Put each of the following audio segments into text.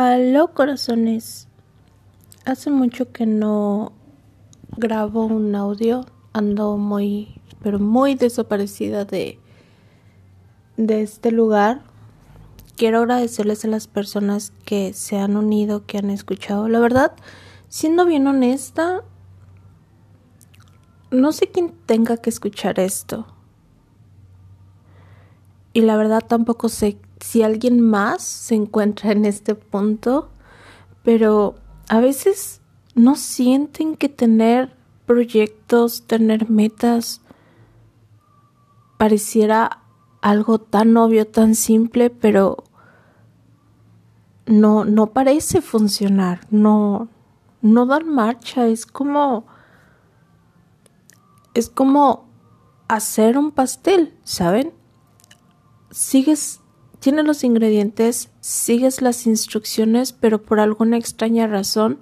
Aló corazones, hace mucho que no grabo un audio, ando muy, pero muy desaparecida de, de este lugar. Quiero agradecerles a las personas que se han unido, que han escuchado. La verdad, siendo bien honesta, no sé quién tenga que escuchar esto. Y la verdad tampoco sé si alguien más se encuentra en este punto, pero a veces no sienten que tener proyectos, tener metas, pareciera algo tan obvio, tan simple, pero no, no parece funcionar, no, no dan marcha, es como, es como hacer un pastel, ¿saben? Sigues Tienes los ingredientes, sigues las instrucciones, pero por alguna extraña razón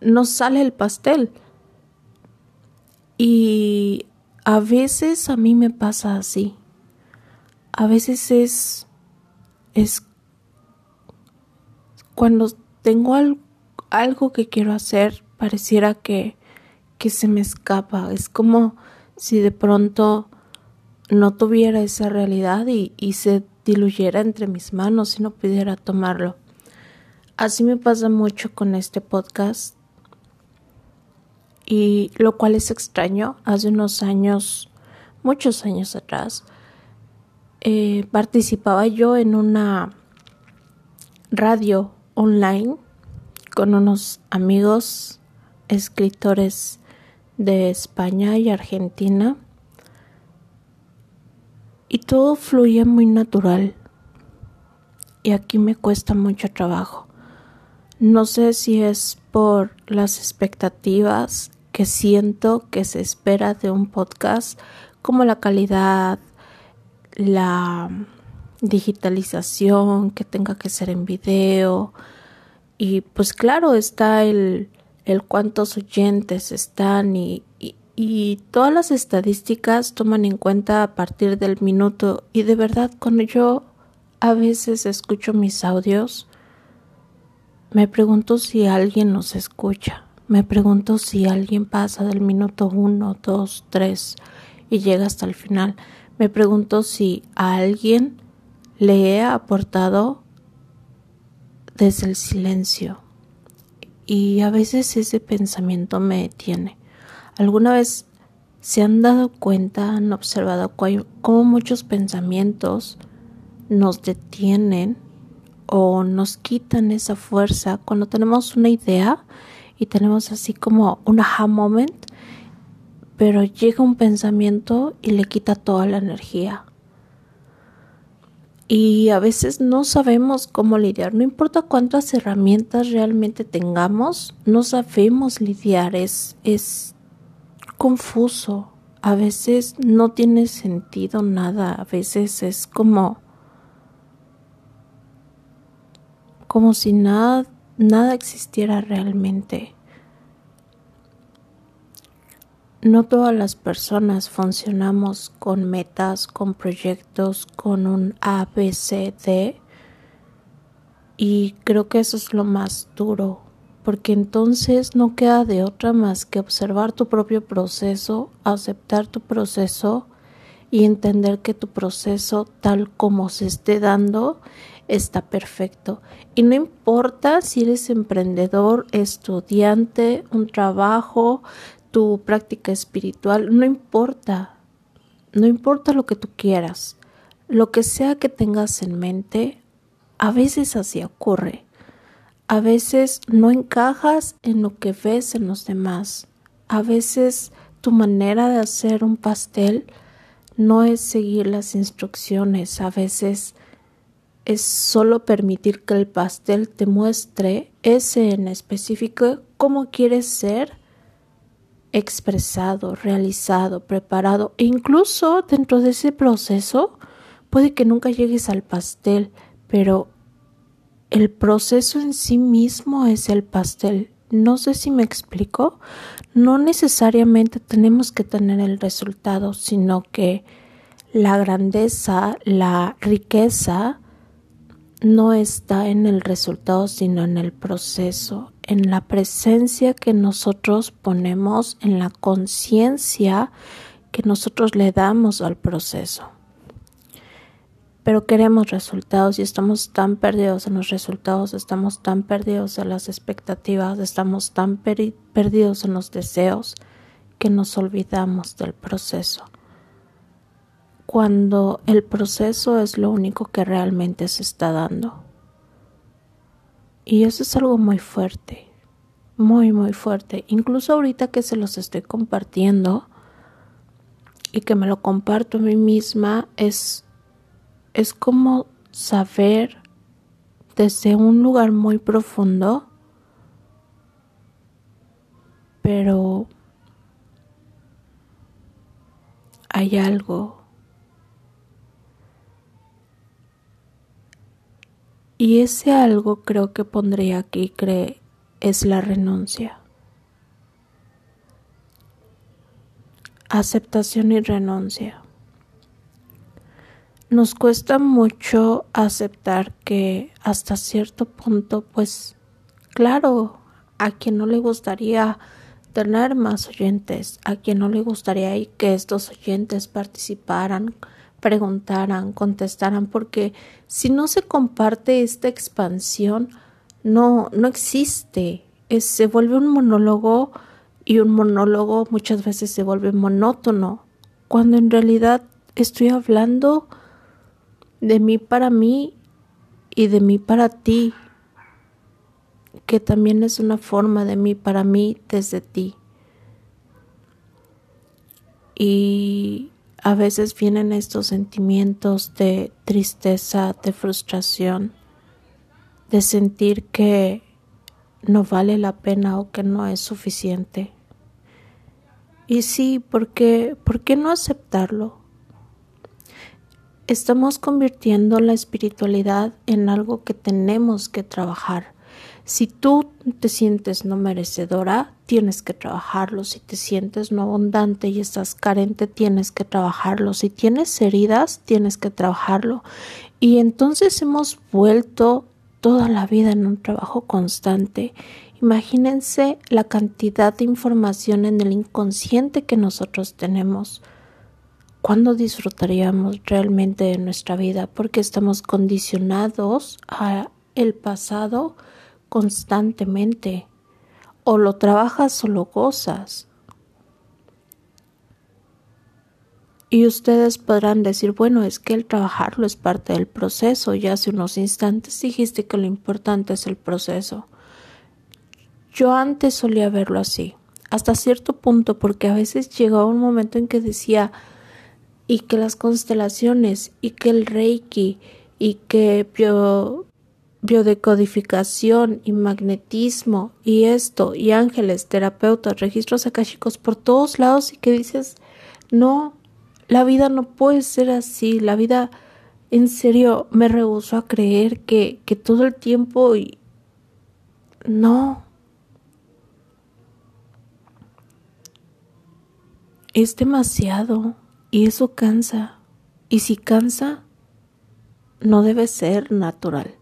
no sale el pastel. Y a veces a mí me pasa así. A veces es es cuando tengo algo que quiero hacer, pareciera que que se me escapa. Es como si de pronto no tuviera esa realidad y, se diluyera entre mis manos y no pudiera tomarlo. Así me pasa mucho con este podcast y lo cual es extraño. Hace unos años, muchos años atrás, eh, participaba yo en una radio online con unos amigos escritores de España y Argentina y todo fluye muy natural. Y aquí me cuesta mucho trabajo. No sé si es por las expectativas que siento que se espera de un podcast, como la calidad, la digitalización, que tenga que ser en video. Y pues claro, está el, el cuántos oyentes están y, y todas las estadísticas toman en cuenta a partir del minuto. Y de verdad cuando yo a veces escucho mis audios me pregunto si alguien nos escucha, me pregunto si alguien pasa del minuto uno, dos, tres y llega hasta el final, me pregunto si a alguien le he aportado desde el silencio. Y a veces ese pensamiento me detiene. ¿Alguna vez se han dado cuenta, han observado cómo muchos pensamientos nos detienen o nos quitan esa fuerza cuando tenemos una idea y tenemos así como un aha moment, pero llega un pensamiento y le quita toda la energía. Y a veces no sabemos cómo lidiar, no importa cuántas herramientas realmente tengamos, no sabemos lidiar, es, es confuso, a veces no tiene sentido nada, a veces es como como si nada nada existiera realmente. No todas las personas funcionamos con metas, con proyectos, con un ABCD y creo que eso es lo más duro porque entonces no queda de otra más que observar tu propio proceso, aceptar tu proceso y entender que tu proceso tal como se esté dando está perfecto. Y no importa si eres emprendedor, estudiante, un trabajo, tu práctica espiritual, no importa. No importa lo que tú quieras. Lo que sea que tengas en mente, a veces así ocurre. A veces no encajas en lo que ves en los demás. A veces tu manera de hacer un pastel no es seguir las instrucciones. A veces es solo permitir que el pastel te muestre ese en específico cómo quieres ser expresado, realizado, preparado. E incluso dentro de ese proceso puede que nunca llegues al pastel, pero el proceso en sí mismo es el pastel. No sé si me explico. No necesariamente tenemos que tener el resultado, sino que la grandeza, la riqueza no está en el resultado, sino en el proceso, en la presencia que nosotros ponemos, en la conciencia que nosotros le damos al proceso. Pero queremos resultados y estamos tan perdidos en los resultados, estamos tan perdidos en las expectativas, estamos tan perdidos en los deseos que nos olvidamos del proceso cuando el proceso es lo único que realmente se está dando. Y eso es algo muy fuerte, muy, muy fuerte. Incluso ahorita que se los estoy compartiendo y que me lo comparto a mí misma, es, es como saber desde un lugar muy profundo, pero hay algo Y ese algo creo que pondría aquí cree es la renuncia. Aceptación y renuncia. Nos cuesta mucho aceptar que hasta cierto punto, pues claro, a quien no le gustaría tener más oyentes, a quien no le gustaría que estos oyentes participaran preguntaran, contestaran, porque si no se comparte esta expansión, no, no existe. se vuelve un monólogo y un monólogo muchas veces se vuelve monótono, cuando en realidad estoy hablando de mí para mí y de mí para ti, que también es una forma de mí para mí desde ti. Y a veces vienen estos sentimientos de tristeza, de frustración, de sentir que no vale la pena o que no es suficiente. Y sí, ¿por qué, ¿por qué no aceptarlo? Estamos convirtiendo la espiritualidad en algo que tenemos que trabajar. Si tú te sientes no merecedora, tienes que trabajarlo. Si te sientes no abundante y estás carente, tienes que trabajarlo. Si tienes heridas, tienes que trabajarlo. Y entonces hemos vuelto toda la vida en un trabajo constante. Imagínense la cantidad de información en el inconsciente que nosotros tenemos. ¿Cuándo disfrutaríamos realmente de nuestra vida? Porque estamos condicionados a el pasado constantemente. O lo trabajas o lo gozas. Y ustedes podrán decir, bueno, es que el trabajarlo es parte del proceso. Ya hace unos instantes dijiste que lo importante es el proceso. Yo antes solía verlo así, hasta cierto punto, porque a veces llegaba un momento en que decía, y que las constelaciones, y que el reiki, y que yo biodecodificación y magnetismo y esto y ángeles, terapeutas, registros akashicos por todos lados y que dices, no, la vida no puede ser así, la vida en serio me rehusó a creer que, que todo el tiempo y no. Es demasiado y eso cansa. Y si cansa, no debe ser natural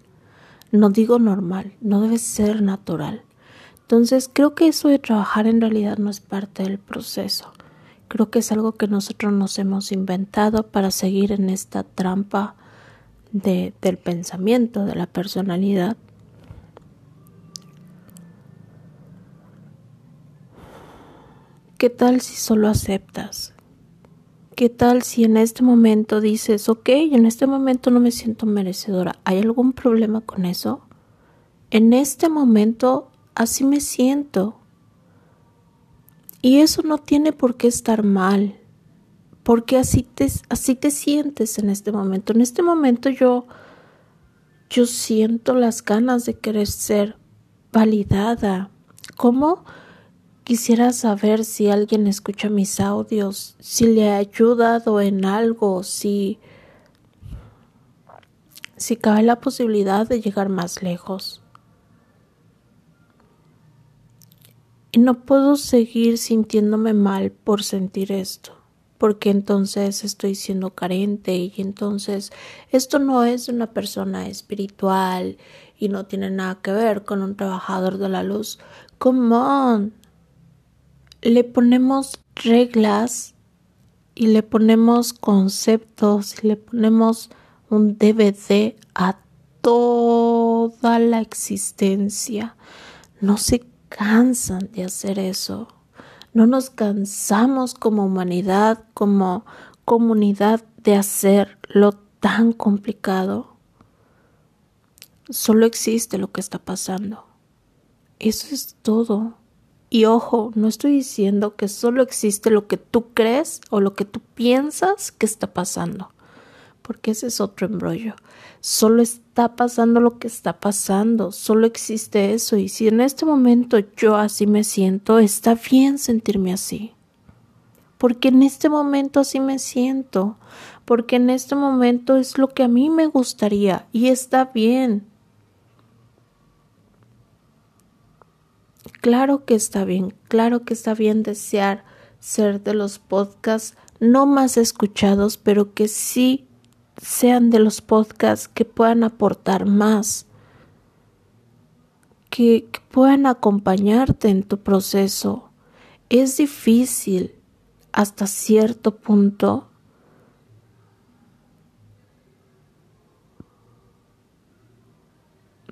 no digo normal, no debe ser natural. Entonces creo que eso de trabajar en realidad no es parte del proceso. Creo que es algo que nosotros nos hemos inventado para seguir en esta trampa de, del pensamiento, de la personalidad. ¿Qué tal si solo aceptas? ¿Qué tal si en este momento dices, ok, en este momento no me siento merecedora? ¿Hay algún problema con eso? En este momento así me siento. Y eso no tiene por qué estar mal, porque así te, así te sientes en este momento. En este momento yo, yo siento las ganas de querer ser validada. ¿Cómo? Quisiera saber si alguien escucha mis audios, si le ha ayudado en algo, si si cabe la posibilidad de llegar más lejos. Y no puedo seguir sintiéndome mal por sentir esto. porque entonces estoy siendo carente y entonces esto no es una persona espiritual y no tiene nada que ver con un trabajador de la luz. Come on. Le ponemos reglas y le ponemos conceptos y le ponemos un DVD a toda la existencia. No se cansan de hacer eso. No nos cansamos como humanidad, como comunidad de hacer lo tan complicado. Solo existe lo que está pasando. Eso es todo. Y ojo, no estoy diciendo que solo existe lo que tú crees o lo que tú piensas que está pasando porque ese es otro embrollo. Solo está pasando lo que está pasando, solo existe eso y si en este momento yo así me siento, está bien sentirme así. Porque en este momento así me siento, porque en este momento es lo que a mí me gustaría y está bien. Claro que está bien, claro que está bien desear ser de los podcasts no más escuchados, pero que sí sean de los podcasts que puedan aportar más, que, puedan acompañarte en tu proceso. Es difícil hasta cierto punto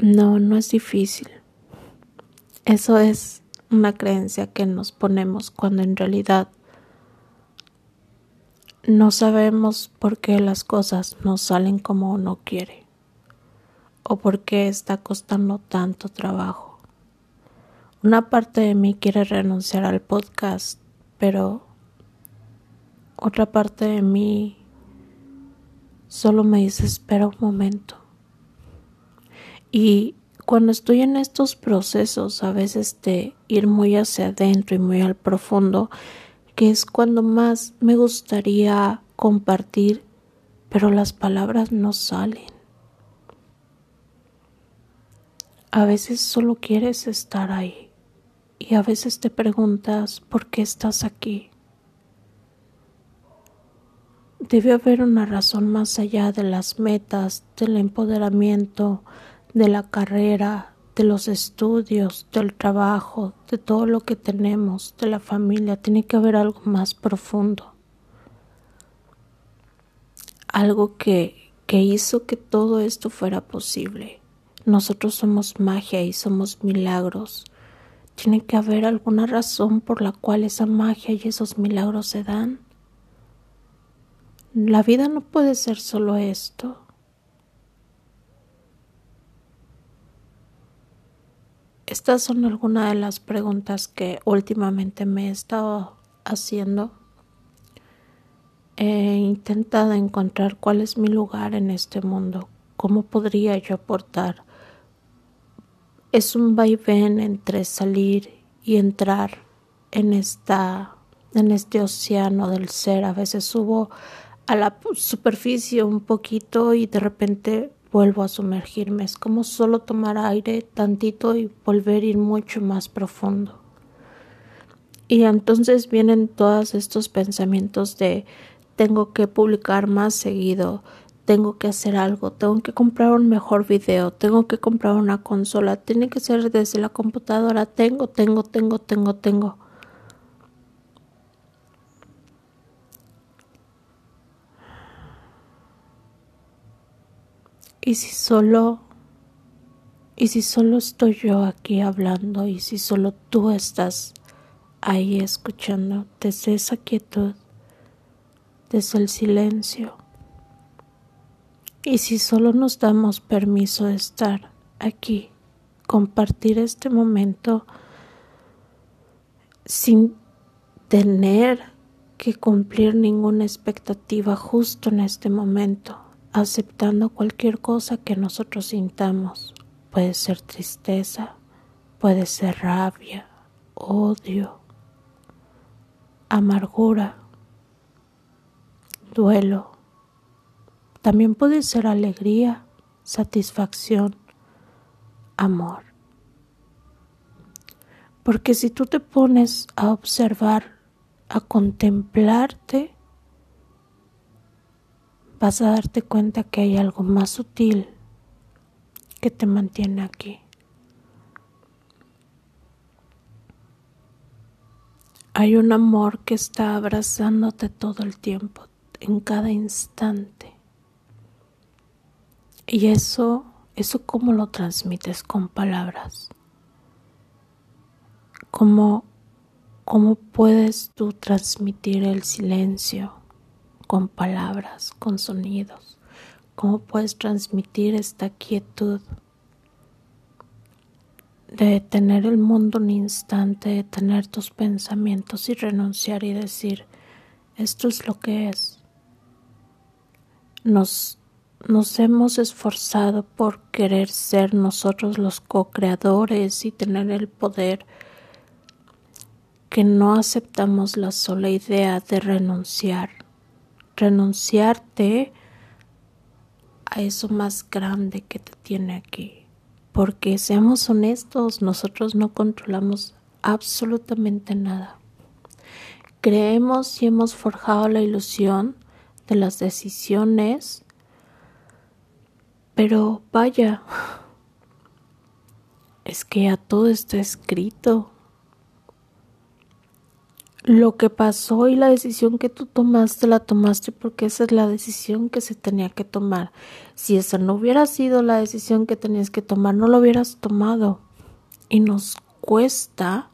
No, no es difícil. Eso es una creencia que nos ponemos cuando en realidad no sabemos por qué las cosas no salen como uno quiere o por qué está costando tanto trabajo. Una parte de mí quiere renunciar al podcast, pero otra parte de mí solo me dice espera un momento. Y cuando estoy en estos procesos, a veces de ir muy hacia adentro y muy al profundo, que es cuando más me gustaría compartir, pero las palabras no salen. A veces solo quieres estar ahí y a veces te preguntas por qué estás aquí. Debe haber una razón más allá de las metas, del empoderamiento, de la carrera, de los estudios, del trabajo, de todo lo que tenemos, de la familia, tiene que haber algo más profundo. Algo que, que hizo que todo esto fuera posible. Nosotros somos magia y somos milagros. Tiene que haber alguna razón por la cual esa magia y esos milagros se dan. La vida no puede ser solo esto. Estas son algunas de las preguntas que últimamente me he estado haciendo. He intentado encontrar cuál es mi lugar en este mundo, cómo podría yo aportar. Es un vaivén entre salir y entrar en esta en este océano del ser. A veces subo a la superficie un poquito y de repente vuelvo a sumergirme. Es como solo tomar aire tantito y volver a ir mucho más profundo. Y entonces vienen todos estos pensamientos de tengo que publicar más seguido, tengo que hacer algo, tengo que comprar un mejor video, tengo que comprar una consola, tiene que ser desde la computadora, tengo, tengo, tengo, tengo, tengo. Y si solo y si solo estoy yo aquí hablando y si solo tú estás ahí escuchando desde esa quietud, desde el silencio. Y si solo nos damos permiso de estar aquí, compartir este momento sin tener que cumplir ninguna expectativa justo en este momento, aceptando cualquier cosa que nosotros sintamos. Puede ser tristeza, puede ser rabia, odio, amargura, duelo. También puede ser alegría, satisfacción, amor. Porque si tú te pones a observar, a contemplarte, vas a darte cuenta que hay algo más sutil que te mantiene aquí. Hay un amor que está abrazándote todo el tiempo, en cada instante. Y eso, eso cómo lo transmites con palabras. ¿Cómo, cómo puedes tú transmitir el silencio con palabras, con sonidos? ¿Cómo puedes transmitir esta quietud? de detener el mundo un instante, de tener tus pensamientos y renunciar y decir, esto es lo que es. Nos, nos hemos esforzado por querer ser nosotros los co-creadores y tener el poder que no aceptamos la sola idea de renunciar. Renunciarte a eso más grande que te tiene aquí porque seamos honestos, nosotros no controlamos absolutamente nada. Creemos y hemos forjado la ilusión de las decisiones, pero vaya, es que ya todo está escrito lo que pasó y la decisión que tú tomaste la tomaste porque esa es la decisión que se tenía que tomar. Si esa no hubiera sido la decisión que tenías que tomar, no lo hubieras tomado. Y nos cuesta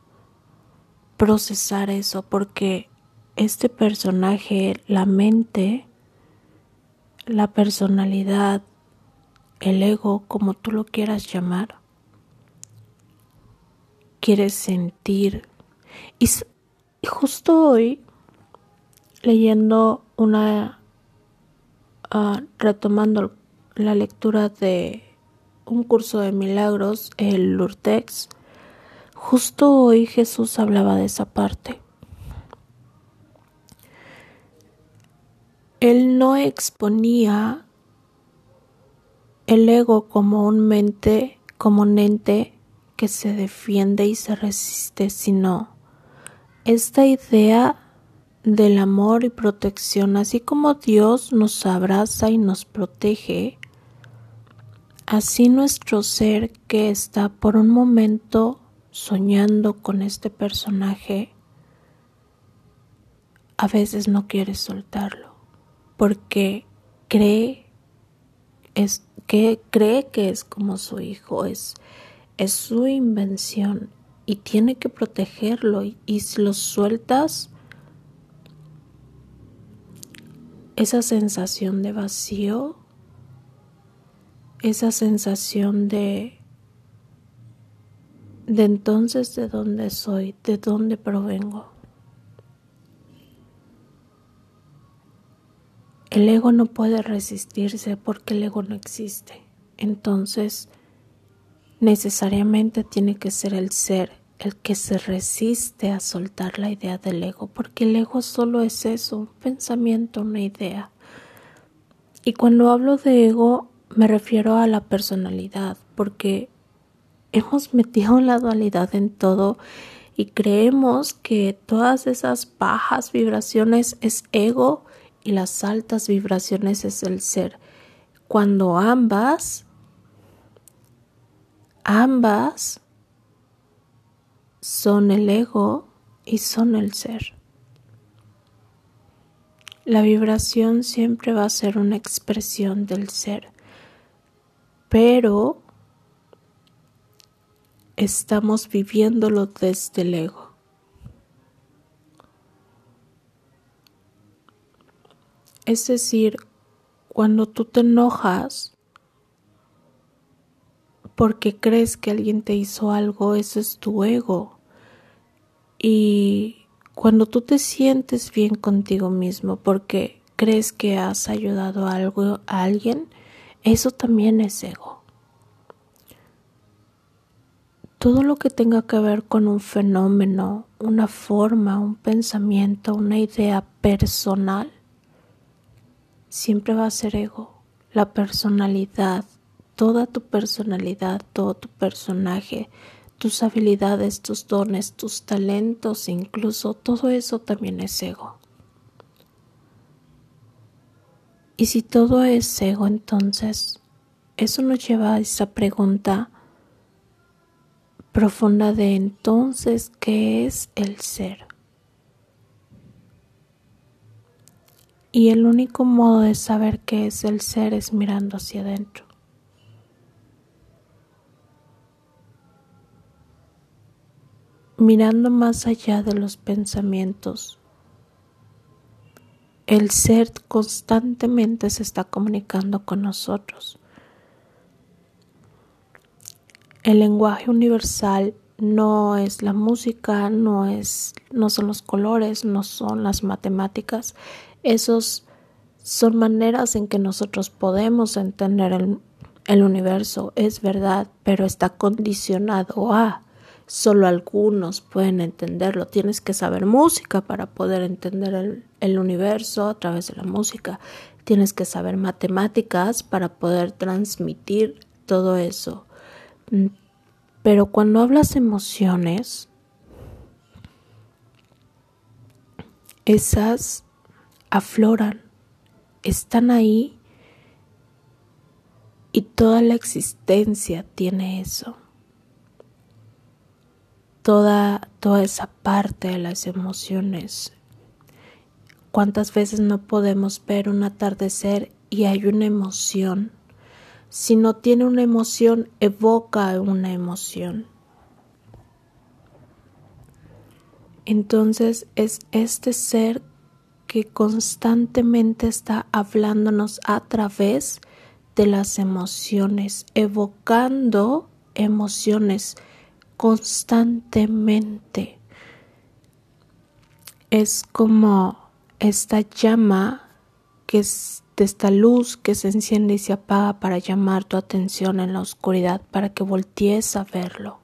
procesar eso porque este personaje, la mente, la personalidad, el ego, como tú lo quieras llamar, quiere sentir y y justo hoy, leyendo una, uh, retomando la lectura de un curso de milagros, el Lurtex, justo hoy Jesús hablaba de esa parte. Él no exponía el ego como un mente, como un ente que se defiende y se resiste, sino esta idea del amor y protección, así como Dios nos abraza y nos protege, así nuestro ser que está por un momento soñando con este personaje, a veces no quiere soltarlo, porque cree es que cree que es como su hijo, es, es su invención y tiene que protegerlo y, si lo sueltas, esa sensación de vacío, esa sensación de de entonces de dónde soy, de dónde provengo. El ego no puede resistirse porque el ego no existe. Entonces, necesariamente tiene que ser el ser el que se resiste a soltar la idea del ego, porque el ego solo es eso, un pensamiento, una idea. Y cuando hablo de ego me refiero a la personalidad, porque hemos metido la dualidad en todo y creemos que todas esas bajas vibraciones es ego y las altas vibraciones es el ser, cuando ambas, ambas son el ego y son el ser. La vibración siempre va a ser una expresión del ser, pero estamos viviéndolo desde el ego. Es decir, cuando tú te enojas porque crees que alguien te hizo algo, eso es tu ego. Y cuando tú te sientes bien contigo mismo porque crees que has ayudado algo, a alguien, eso también es ego. Todo lo que tenga que ver con un fenómeno, una forma, un pensamiento, una idea personal, siempre va a ser ego. La personalidad, toda tu personalidad, todo tu personaje, tus habilidades, tus dones, tus talentos, incluso todo eso también es ego. Y si todo es ego, entonces eso nos lleva a esa pregunta profunda de entonces, ¿qué es el ser? Y el único modo de saber qué es el ser es mirando hacia adentro. Mirando más allá de los pensamientos el ser constantemente se está comunicando con nosotros. El lenguaje universal no es la música, no es no son los colores, no son las matemáticas. Esos son maneras en que nosotros podemos entender el, el universo, es verdad, pero está condicionado a solo algunos pueden entenderlo. Tienes que saber música para poder entender el, universo a través de la música. Tienes que saber matemáticas para poder transmitir todo eso. Mm, pero cuando hablas emociones, esas afloran, están ahí y toda la existencia tiene eso toda, toda esa parte de las emociones. ¿Cuántas veces no podemos ver un atardecer y hay una emoción? Si no tiene una emoción, evoca una emoción. Entonces es este ser que constantemente está hablándonos a través de las emociones, evocando emociones constantemente. Es como esta llama que es de esta luz que se enciende y se apaga para llamar tu atención en la oscuridad para que voltees a verlo.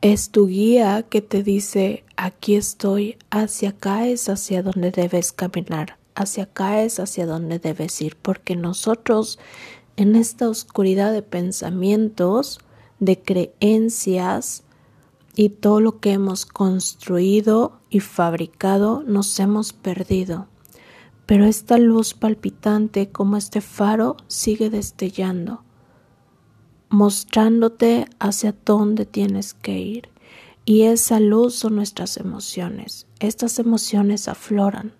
Es tu guía que te dice, aquí estoy, hacia acá es hacia donde debes caminar, hacia acá es hacia donde debes ir, porque nosotros en esta oscuridad de pensamientos, de creencias y todo lo que hemos construido y fabricado nos hemos perdido. Pero esta luz palpitante como este faro sigue destellando, mostrándote hacia dónde tienes que ir. Y esa luz son nuestras emociones. Estas emociones afloran.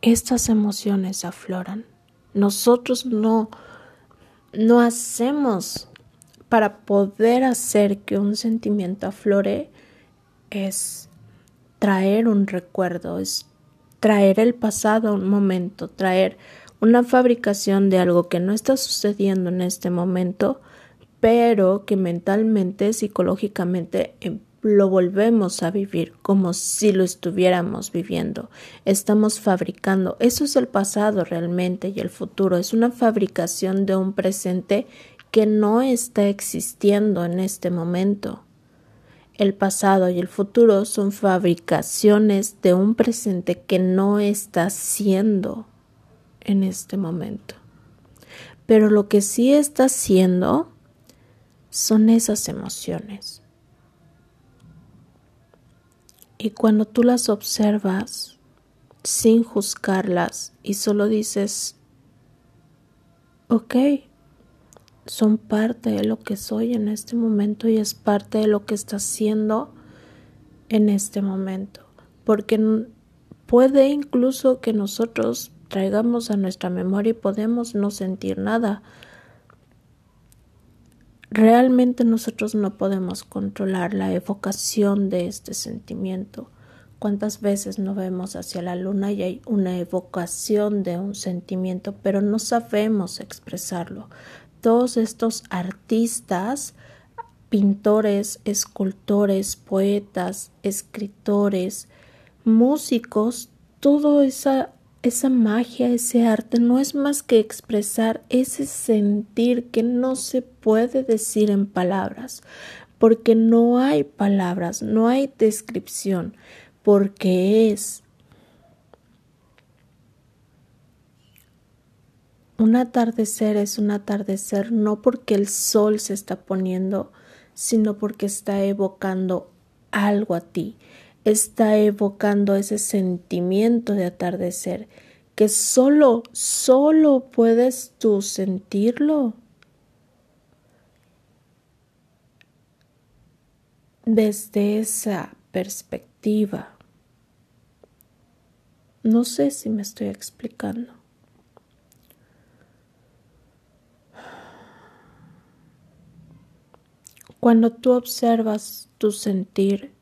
Estas emociones afloran. Nosotros no, no hacemos para poder hacer que un sentimiento aflore es traer un recuerdo, es traer el pasado a un momento, traer una fabricación de algo que no está sucediendo en este momento, pero que mentalmente, psicológicamente lo volvemos a vivir como si lo estuviéramos viviendo. Estamos fabricando. Eso es el pasado realmente y el futuro. Es una fabricación de un presente que no está existiendo en este momento. El pasado y el futuro son fabricaciones de un presente que no está siendo en este momento. Pero lo que sí está siendo son esas emociones y cuando tú las observas sin juzgarlas y solo dices, ok, son parte de lo que soy en este momento y es parte de lo que está haciendo en este momento. Porque puede incluso que nosotros traigamos a nuestra memoria y podemos no sentir nada, Realmente nosotros no podemos controlar la evocación de este sentimiento. ¿Cuántas veces no vemos hacia la luna y hay una evocación de un sentimiento, pero no sabemos expresarlo? Todos estos artistas, pintores, escultores, poetas, escritores, músicos, toda esa esa magia, ese arte no es más que expresar ese sentir que no se puede decir en palabras, porque no hay palabras, no hay descripción, porque es un atardecer es un atardecer no porque el sol se está poniendo, sino porque está evocando algo a ti. Está evocando ese sentimiento de atardecer que solo, solo puedes tú sentirlo. Desde esa perspectiva. No sé si me estoy explicando. Cuando tú observas tu sentir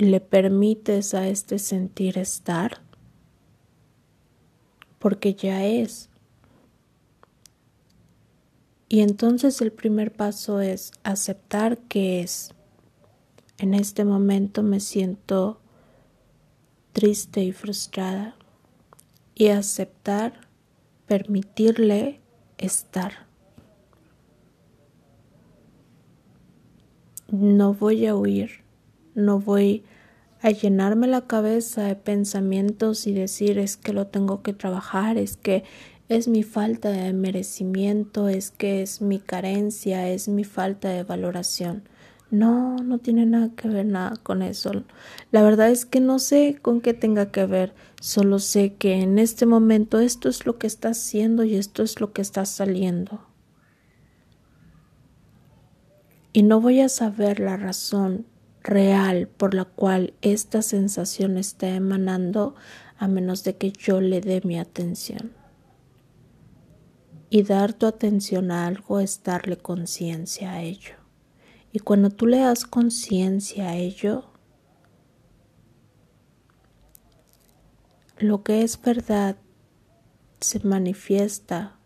le permites a este sentir estar, porque ya es. Y entonces el primer paso es aceptar que es. En este momento me siento triste y frustrada y aceptar, permitirle estar. No voy a huir, no voy a llenarme la cabeza de pensamientos y decir es que lo tengo que trabajar, es que es mi falta de merecimiento, es que es mi carencia, es mi falta de valoración. No, no tiene nada que ver nada con eso. La verdad es que no sé con qué tenga que ver, solo sé que en este momento esto es lo que está haciendo y esto es lo que está saliendo y no voy a saber la razón real por la cual esta sensación está emanando a menos de que yo le dé mi atención. Y dar tu atención a algo es darle conciencia a ello. Y cuando tú le das conciencia a ello, lo que es verdad se manifiesta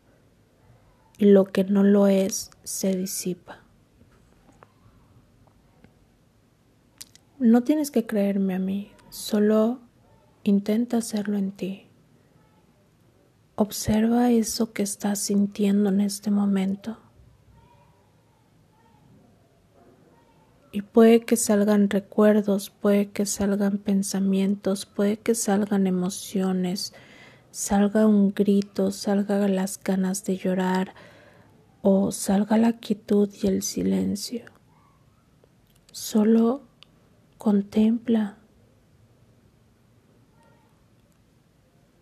y lo que no lo es se disipa. No tienes que creerme a mí, solo intenta hacerlo en ti. Observa eso que estás sintiendo en este momento. Y puede que salgan recuerdos, puede que salgan pensamientos, puede que salgan emociones, salga un grito, salga las ganas de llorar o salga la quietud y el silencio. Solo Contempla.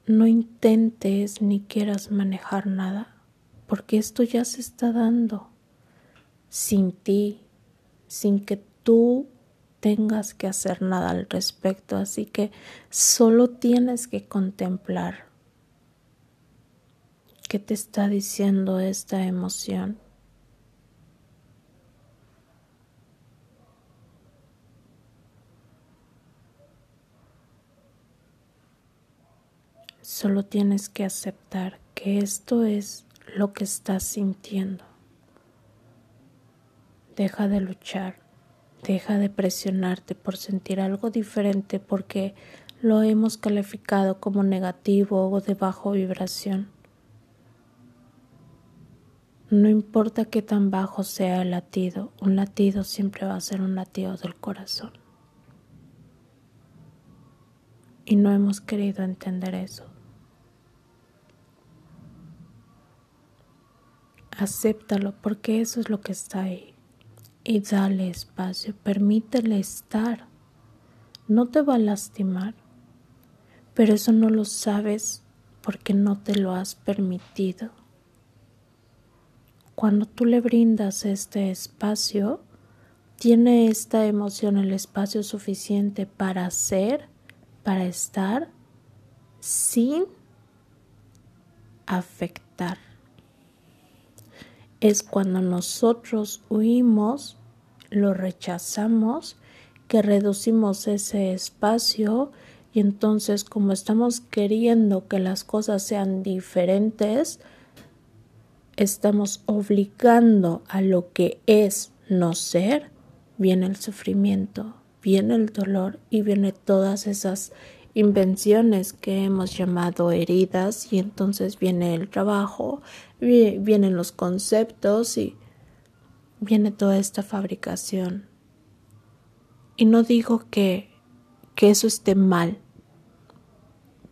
No intentes ni quieras manejar nada, porque esto ya se está dando sin ti, sin que tú tengas que hacer nada al respecto, así que solo tienes que contemplar qué te está diciendo esta emoción. Solo tienes que aceptar que esto es lo que estás sintiendo. Deja de luchar, deja de presionarte por sentir algo diferente porque lo hemos calificado como negativo o de bajo vibración. No importa qué tan bajo sea el latido, un latido siempre va a ser un latido del corazón. Y no hemos querido entender eso. Acéptalo porque eso es lo que está ahí. Y dale espacio, permítele estar. No te va a lastimar, pero eso no lo sabes porque no te lo has permitido. Cuando tú le brindas este espacio, tiene esta emoción el espacio suficiente para ser, para estar, sin afectar es cuando nosotros huimos, lo rechazamos, que reducimos ese espacio y entonces como estamos queriendo que las cosas sean diferentes, estamos obligando a lo que es no ser, viene el sufrimiento, viene el dolor y viene todas esas invenciones que hemos llamado heridas y entonces viene el trabajo, vienen los conceptos y viene toda esta fabricación. Y no digo que, que eso esté mal.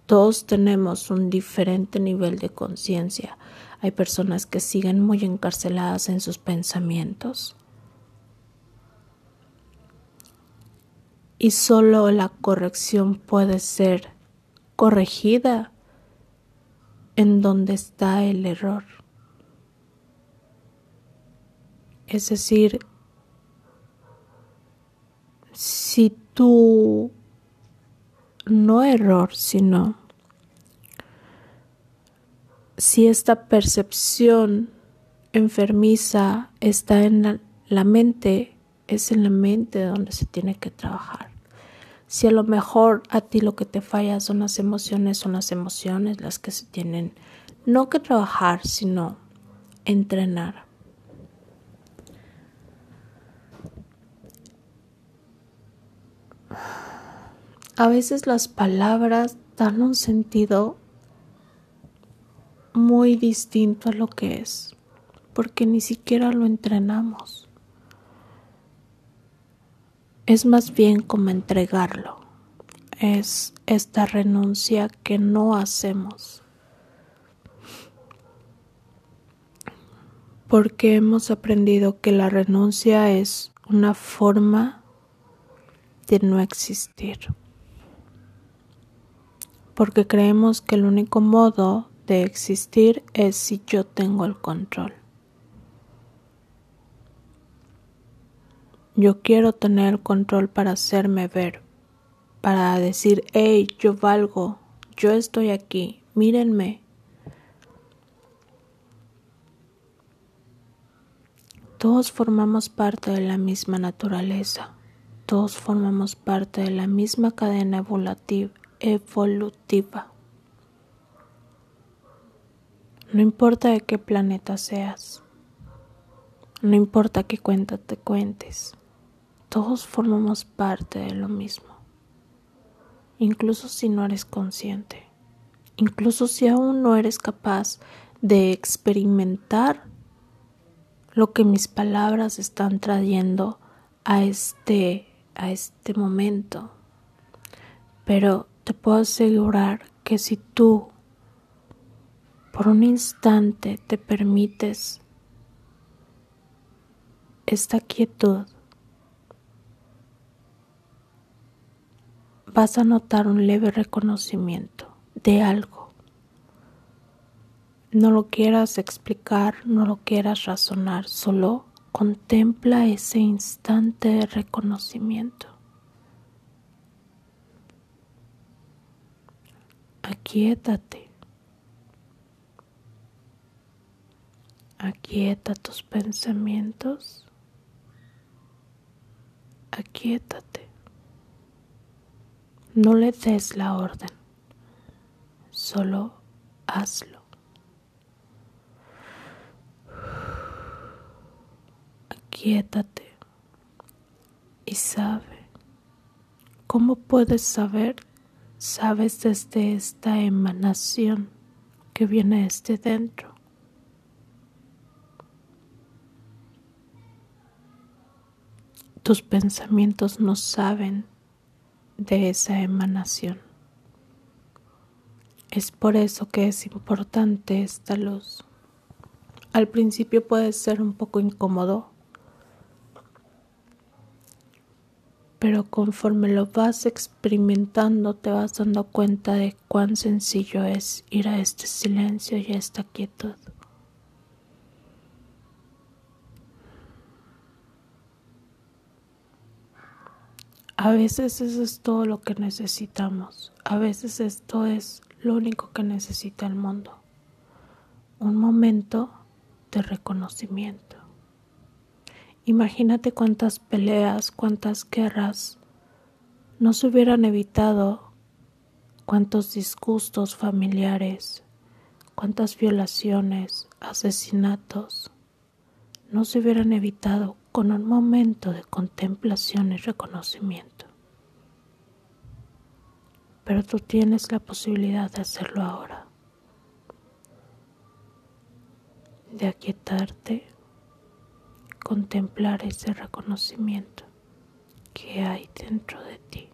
Todos tenemos un diferente nivel de conciencia. Hay personas que siguen muy encarceladas en sus pensamientos. Y solo la corrección puede ser corregida en donde está el error. Es decir, si tú, no error, sino si esta percepción enfermiza está en la, la mente, es en la mente donde se tiene que trabajar. Si a lo mejor a ti lo que te falla son las emociones, son las emociones las que se tienen no que trabajar, sino entrenar. A veces las palabras dan un sentido muy distinto a lo que es, porque ni siquiera lo entrenamos. Es más bien como entregarlo, es esta renuncia que no hacemos. Porque hemos aprendido que la renuncia es una forma de no existir porque creemos que el único modo de existir es si yo tengo el control. Yo quiero tener el control para hacerme ver, para decir, hey, yo valgo, yo estoy aquí, mírenme. Todos formamos parte de la misma naturaleza, todos formamos parte de la misma cadena evolutiva. No importa de qué planeta seas, no importa qué cuenta te cuentes, todos formamos parte de lo mismo, incluso si no eres consciente, incluso si aún no eres capaz de experimentar lo que mis palabras están trayendo a este a este momento. Pero te puedo asegurar que si tú por un instante te permites esta quietud, vas a notar un leve reconocimiento de algo. No lo quieras explicar, no lo quieras razonar, solo contempla ese instante de reconocimiento. aquietate. Aquieta tus pensamientos. Aquietate. No le des la orden, solo hazlo. Aquietate y sabe. ¿Cómo puedes saber sabes desde esta emanación que viene desde dentro. Tus pensamientos no saben de esa emanación. Es por eso que es importante esta luz. Al principio puede ser un poco incómodo pero conforme lo vas experimentando te vas dando cuenta de cuán sencillo es ir a este silencio y a esta quietud. A veces eso es todo lo que necesitamos, a veces esto es lo único que necesita el mundo, un momento de reconocimiento. Imagínate cuántas peleas, cuántas guerras no se hubieran evitado, cuántos disgustos familiares, cuántas violaciones, asesinatos no se hubieran evitado con un momento de contemplación y reconocimiento. Pero tú tienes la posibilidad de hacerlo ahora, de aquietarte contemplar ese reconocimiento que hay dentro de ti.